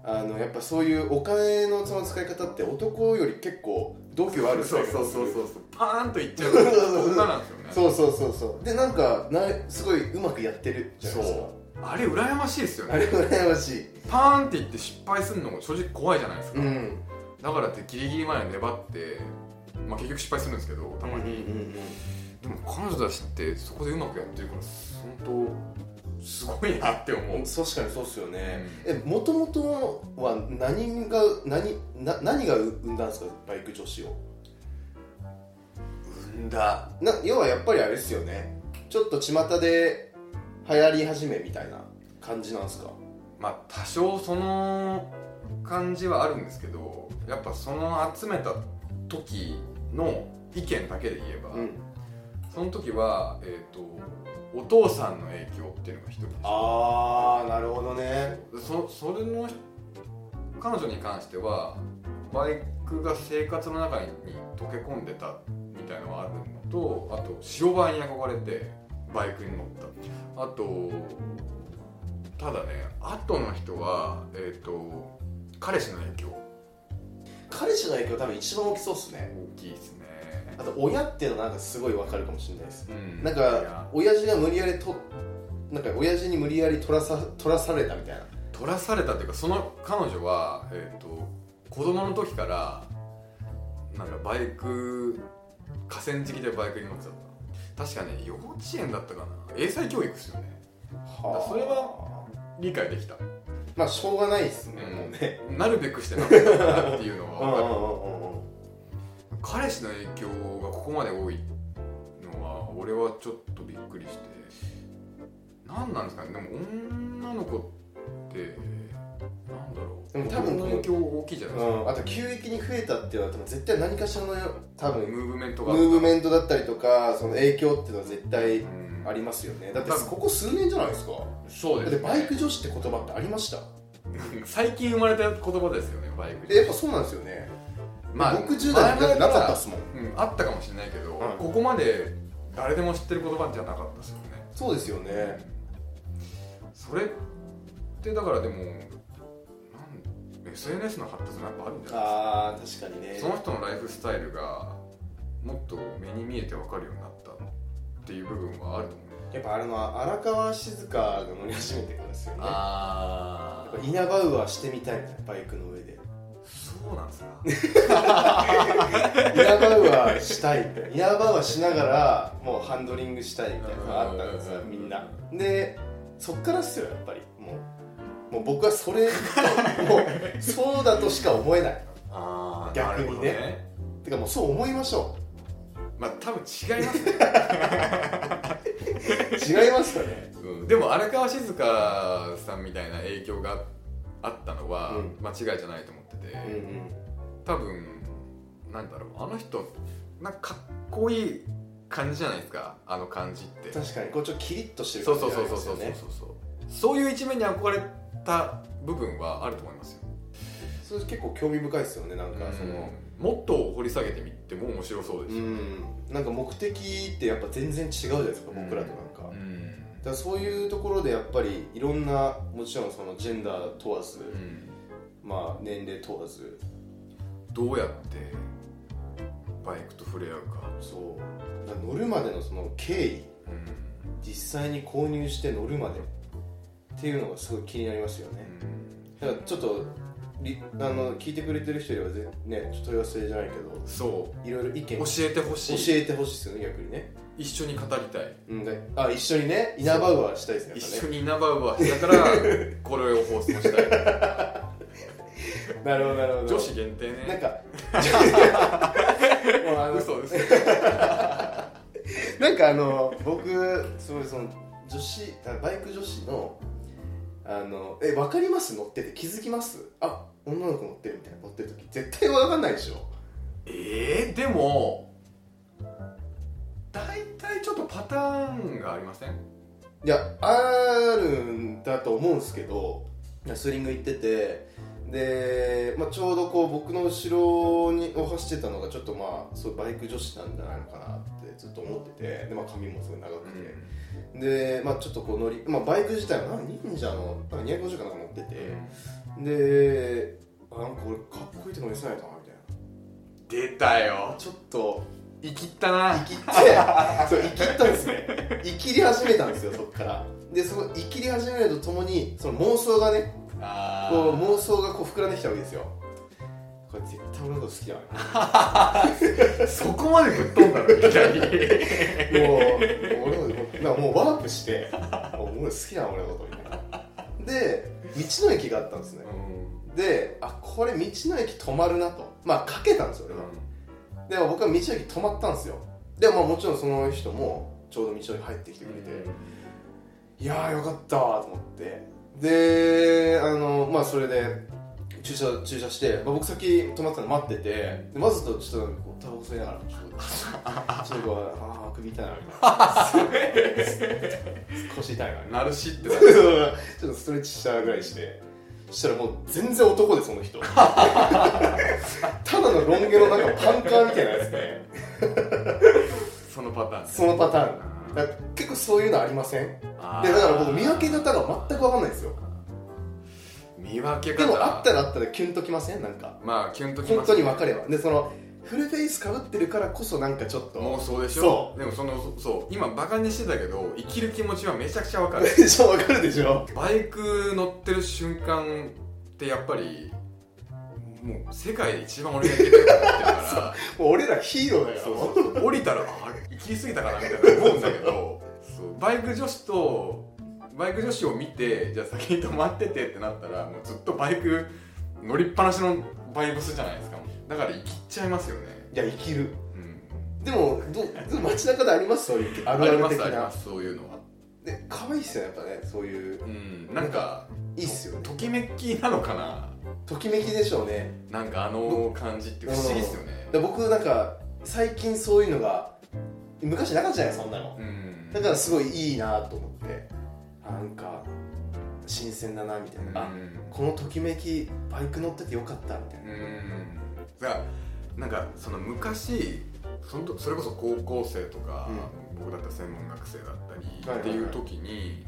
あのやっぱそういうお金のその使い方って男より結構度胸あるそうそうそうそうそう。パーンといっちゃう。女なんですよね。そうそうそうそう。でなんかなすごいうまくやってるじゃないですか。そう。あれ羨ましいですよね。あれ羨ましい。パーンっていって失敗するのも正直怖いじゃないですか、うん。だからってギリギリまで粘って、まあ、結局失敗するんですけどたまに、うんうんでも彼女たちってそこでうまくやってるから本当すごいなって思う、うん確かにそうっすよね、えもともとは何が何な何が生んだんですか？バイク女子を。産んだ。な要はやっぱりあれですよね。ちょっと巷で流行り始めみたいな感じなんですか？まあ多少その感じはあるんですけどやっぱその集めた時の意見だけで言えば、うんその時は、えー、とお父さんの影響っていうのが一人でした。ああなるほどね。そそれの彼女に関してはバイクが生活の中に溶け込んでたみたいのはあるのとあと白バイに憧れてバイクに乗った。あとただね後の人はえっ、と彼氏の影響。彼氏の影響多分一番大きそうっすね。大きいですねあと親っていうのなんかすごいわかるかもしれないです。うん。なんか親父が無理やりとなんか親父に無理やり取らさ取らされたみたいな。取らされたっていうかその彼女は、えー、と子供の時からなんかバイク河川敷でバイクに乗ってた。確かね幼稚園だったかな。英才教育ですよね。はそれは理解できた。まあしょうがないですね、うん。もうね。なるべくしてなってたなっていうのは分かる彼氏の影響がここまで多いのは俺はちょっとびっくりして何なんですかね？でも女の子ってなんだろう。でも多分影響大きいじゃないですか、うん、あと急激に増えたっていうのは絶対何かしらの多分ムーブメントムがあった。ーブメントだったりとかその影響っていうのは絶対うんありますよね。だってここ数年じゃないですか。そうです、ね、バイク女子って言葉ってありました？最近生まれた言葉ですよねバイク。えやっぱそうなんですよね、まあ僕10代なかったっすもん。うん、あったかもしれないけど、はいここまで誰でも知ってる言葉じゃなかったですよね。そうですよね。それってだからでも SNS の発達もやっぱあるんじゃないあー確かにね。その人のライフスタイルがもっと目に見えて分かるようになったっていう部分はあると思う。やっぱあれの荒川静香が乗り始めてからですよね。やあっぱイナバウアーしてみたいみたいなバイクの上でそうなんですか？イナバウアーしたい。イナバウアーしながらもうハンドリングしたいみたいなのがあったんですようん。みんな。でそっからっすよやっぱり。もうもう僕はそれ もうそうだとしか思えない。あー逆にね。ね。てかもうそう思いましょまあ多分違いますね、う 違いますかね。うん、でも荒川静香さんみたいな影響があったのはうん。間違いじゃないと思う多分なんだろうあの人なんかかっこいい感じじゃないですかあの感じって。確かにこうちょっとキリッとしてるそう感そうそうじがありそうそうそうますよねそうそう。いう一面に憧れた部分はあると思いますよ。それ結構興味深いですよねなんかその。うんもっと掘り下げてみても面白そうですし、うん。なんか目的ってやっぱ全然違うじゃないですかうん。僕らとなんか,、だうん。からそういうところでやっぱりいろんなもちろんそのジェンダー問わず、うんまあ年齢問わず。どうやってバイクと触れ合うか、そう。乗るまでのその経緯。うん。実際に購入して乗るまでっていうのがすごい気になりますよね。だからちょっとりあの聞いてくれてる人いればぜねちょっと問い忘れじゃないけどそいろいろ意見う教えてほしい。教えてほしいですよね逆にね、一緒に語りたい。うん、であ一緒にねイナバウアーしたいですねやっ一緒にイナバウアーだからこれを放送したい なるほどなるほど。女子限定ね。なんか。もうあの嘘嘘。なんかあの僕すごいその女子あバイク女子のあのえ分かります？乗ってて。気づきます？あ女の子乗ってるみたいな。乗ってる時。絶対分かんないでしょ。えー、でも大体ちょっとパターンがありません？いやあるんだと思うんですけど。スイング行っててで、まあ、ちょうどこう僕の後ろにを走ってたのがちょっとまあそうバイク女子なんじゃないのかなってずっと思っててで、まあ、髪もすごい長くて、で、まあ、ちょっとこう乗り、まあ、バイク自体は忍者のなんか250かなんか乗ってて、であなんか俺かっこいいとこ見せないとなみたいな。出たよ。ちょっと。生きったな。生きってそう生きったんですね。生きり始めたんですよそっから。でその生きり始めるとともにその妄想がねあこう妄想がこう膨らんできたわけですよ。これ絶対俺のこと好きだわ。ー そこまでぶっ飛んだの？いきなり。もう俺のなんかもうワープしてもう俺好きだな俺のことみたいな。で道の駅があったんですね。であこれ道の駅止まるなと。まあかけたんですよ俺は、でも僕は道の駅止まったんですよ。でもまあもちろんその人もちょうど道の駅入ってきてくれて、いやーよかったわと思ってであのまあそれで駐車駐車して、まあ、僕先止まってたの待っててでまずとちょっとこうタバコ吸いながらちょっと ちょっとこうああ首痛いな 腰痛いななるしって ちょっとストレッチしたぐらいして。そしたらもう全然男でその人。ただのロン毛のなんかパンカーみたいなやつで。そのパターン。そのパターン結構そういうのありません？であだから僕見分け方が全く分かんないんですよ。見分け方。でもあったらあったらキュンときません？なんか。まあキュンときます本当に分かればでそのフルフェイスかぶってるからこそなんかちょっと。妄想でしょ？そでもそのそそう。今バカにしてたけど生きる気持ちはめちゃくちゃわかる。でしょ分かるでしょ。バイク乗ってる瞬間ってやっぱりもう。世界で一番俺が生きてると思ってるから。もう俺らヒーローだからそうもそう。降りたら行き過ぎたかなみたいな思うんだけどバイク女子とバイク女子を見てじゃあ先に止まっててってなったらもうずっとバイク乗りっぱなしのバイブスじゃないですか。だから生きっちゃいますよね。いや生きる。うん。でもどど街中であります？そういうあるあありまする的なありますそういうのは。で可愛いっすよねやっぱねそういう。うんなんかいいっすよね。ときめきなのかな。ときめきでしょうね。なんかあの感じって不思議っすよね。で僕なんか最近そういうのが昔なかったじゃないそんなの。うん。だからすごいいいなと思って。あなんか新鮮だなみたいな、あうん。このときめきバイク乗っててよかったみたいな、うん。だからなんかその昔そのそれこそ高校生とか、僕だったら専門学生だったりっていう時に、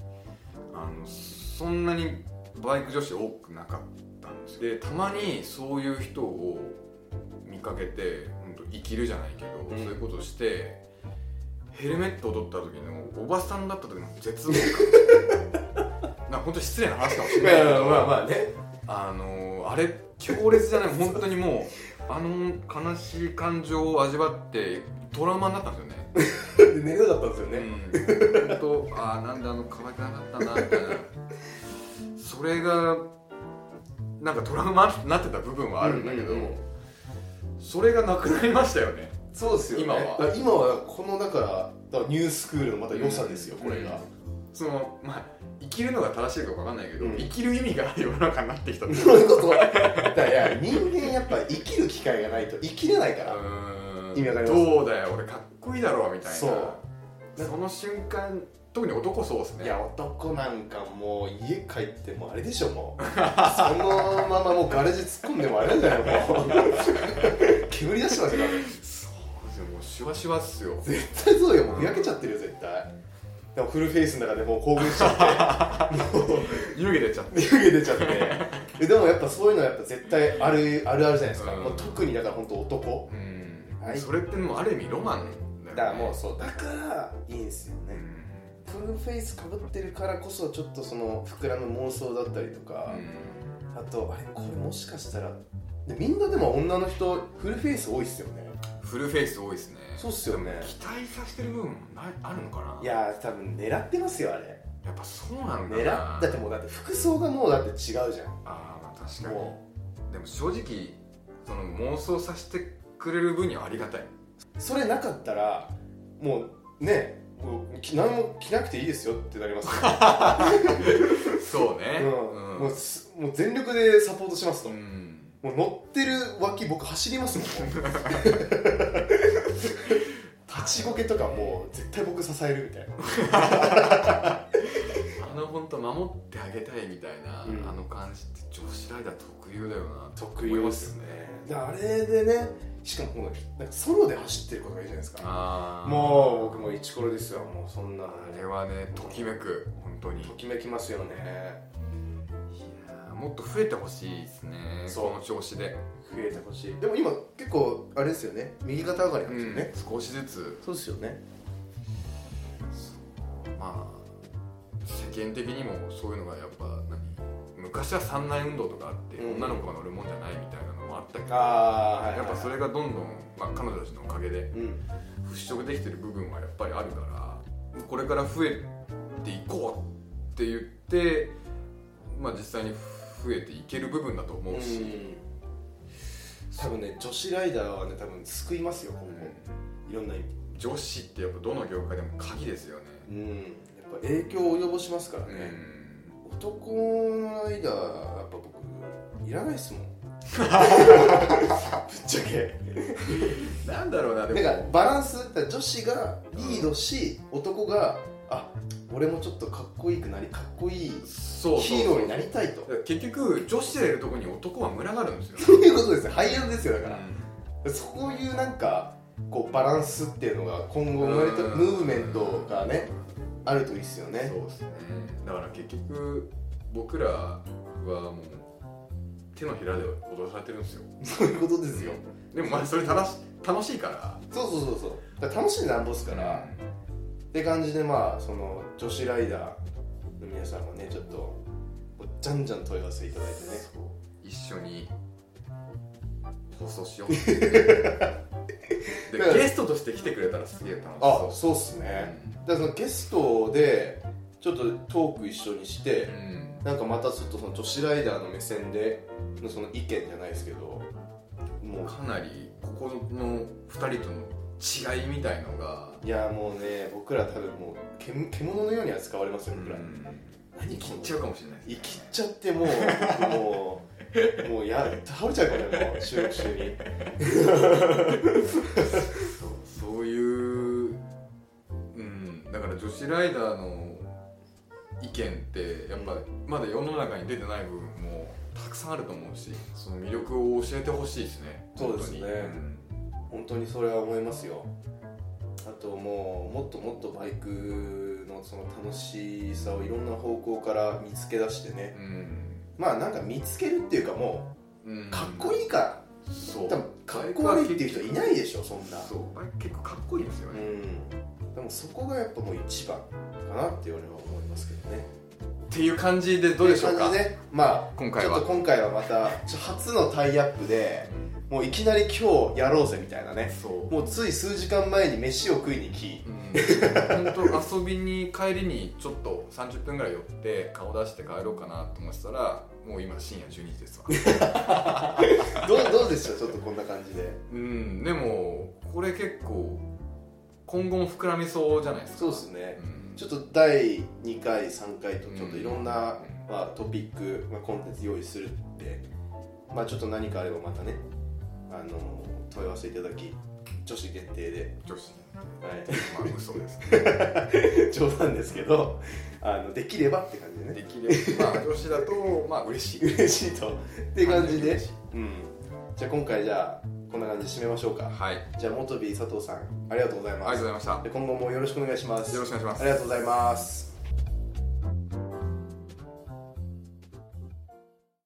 あのそんなにバイク女子多くなかったんですよ。でたまにそういう人を見かけて本当生きるじゃないけど、うん。そういうことしてヘルメットを取った時のおばさんだった時の絶望感。なんか本当失礼な話かもしれない。けど、まあまあね。あのあれ強烈じゃない？本当にもうあの悲しい感情を味わってトラウマになったんですよね。寝れなかったんですよね、うん。本当ああなんであの可愛くなかったなみたいな。それがなんかトラウマになってた部分はあるんだけど、うんうんうん。それがなくなりましたよねそうですよね。今は。今はこのだからニュースクールのまた良さですよ、うん。これが、そのまあ生きるのが正しいか分かんないけど、うん。生きる意味が世の中になってきたってそういうこと。だからいや人間やっぱ生きる機会がないと生きれないから、意味わかります？どうだよ俺かっこいいだろうみたいな。そう。その瞬間特に男そうですね。いや男なんかもう家帰ってもうあれでしょもう。そのままもうガレージ突っ込んでもあれなんじゃないの煙出してますよシュワシュワっすよ。絶対そうよ。もうふやけちゃってるよ絶対。でもフルフェイスの中でもう興奮しちゃって。も う湯気出ちゃって。湯気出ちゃって。えでもやっぱそういうのはやっぱ絶対あるあるあるじゃないですか、うん。もう特にだから本当男。うん、はい。それってもうある意味ロマンだよね。だからもうそうだからいいんですよね、うんフルフェイスかぶってるからこそちょっとその膨らむ妄想だったりとか、あとあれこれもしかしたら。でみんなでも女の人フルフェイス多いっすよねフルフェイス多いですね。そうっすよね。期待させてる部分もないあるのかな？いやー多分狙ってますよあれ。やっぱそうなんだ狙な。っだってもうだって服装がもうだって違うじゃん。ああまあ確かに。もでも正直その妄想させてくれる分にはありがたい。それなかったらもうねもうき何も着なくていいですよってなりますよ。そうね。うん。もうすもう全力でサポートしますと、うんもう乗ってる脇僕走りますもん。立ちこけとかもう絶対僕支えるみたいな。あの本当守ってあげたいみたいな、うん。あの感じって女子ライダー特有だよな。特有ですね。であれでねしかもなんかソロで走ってることがいいじゃないですか。もう僕もイチコロですよもうそんなのあれはねときめく本当に。いときめきますよねもっと増えてほしいですねその調子で、増えてほしい。でも今結構あれですよね。右肩上がりなんですよね、少しずつ。そうですよね。まあ世間的にもそういうのがやっぱ何？昔は三内運動とかあって、うん。女の子が乗るもんじゃないみたいなのもあったけどやっぱそれがどんどん、まあ、彼女たちのおかげでうん。払拭できてる部分はやっぱりあるからこれから増えていこうって言って、まあ、実際に増えていける部分だと思うし、うん。多分ね女子ライダーはね多分救いますよ今後。いろんな意味。女子ってやっぱどの業界でも鍵ですよね、うん。やっぱ影響を及ぼしますからね、うん。男のライダーやっぱ僕いらないっすもん。ぶっちゃけ。なんだろうなでも。なんかバランス女子がリードし、男があ俺もちょっとかっこいいくなりかっこいいヒーローになりたいと。結局女子でいるとこに男は群がるんですよ、そういうことですよ。俳優ですよだから、うそういうなんかこうバランスっていうのが今後生まれたうん。ムーブメントがねあるといいですよんね。そうですね。だから結局僕らはもう手のひらで踊らされてるんですよ。そういうことですよ。でもまあそれ楽し楽しいから。そうそうそうそう。楽しいなんぼっすから、って感じでまあその女子ライダーの皆さんもねちょっとじゃんじゃん問い合わせいただいてね。一緒に放送しよう。でゲストとして来てくれたらすげえ楽しあそそうっすね。だからそのゲストでちょっとトーク一緒にしてう、うん。なんかまたちょっとその女子ライダーの目線でのその意見じゃないですけどもうかなりここの2人との違いみたいのがいやもうね僕ら多分もう煙獣のように扱われますよ僕ら、うん。何この切っちゃうかもしれない。生きっちゃってもうもうもうや倒れちゃうかもねもう収録中に。そうそういううん。だから女子ライダーの意見ってやっぱまだ世の中に出てない部分もたくさんあると思うしその魅力を教えてほしいですねそうですね。本当に。本当にそれは思いますよあともうもっともっとバイクのその楽しさをいろんな方向から見つけ出してね。うん。まあなんか見つけるっていうかもうん。うかっこいいから。そう。多分かっこ悪いっていう人いないでしょそんな。そう。バイク結構かっこいいんですよね、うん。でもそこがやっぱもう一番かなって俺は思いますけどね。っていう感じでどうでしょうか？まあ今回は。ちょっと今回はまた初のタイアップでもういきなり今日やろうぜみたいなね。そう。もうつい数時間前に飯を食いに来本当遊びに帰りにちょっと30分ぐらい寄って顔出して帰ろうかなと思ってたらもう今深夜12時ですわ。どうどうでした？ちょっとこんな感じで。うん。でもこれ結構今後も膨らみそうじゃないですか。そうですね。うん。ちょっと第2回3回とちょっといろんな、うん。まあ、トピック、まあ、コンテンツ用意するんでまあちょっと何かあればまたねあの問い合わせいただき女子限定で、女子はまあ嘘ですい、冗談ですけどあのできればって感じででねきれば。まあ女子だとまあ嬉しい。嬉しいと。っていう感じで。うん。じゃあ今回じゃあこんな感じで締めましょうか。はい。ありじゃあ元 B 佐藤さんありがとうございます。がとうございました。で今後もよろしくお願いします。よろしくお願いします。ありがとうございます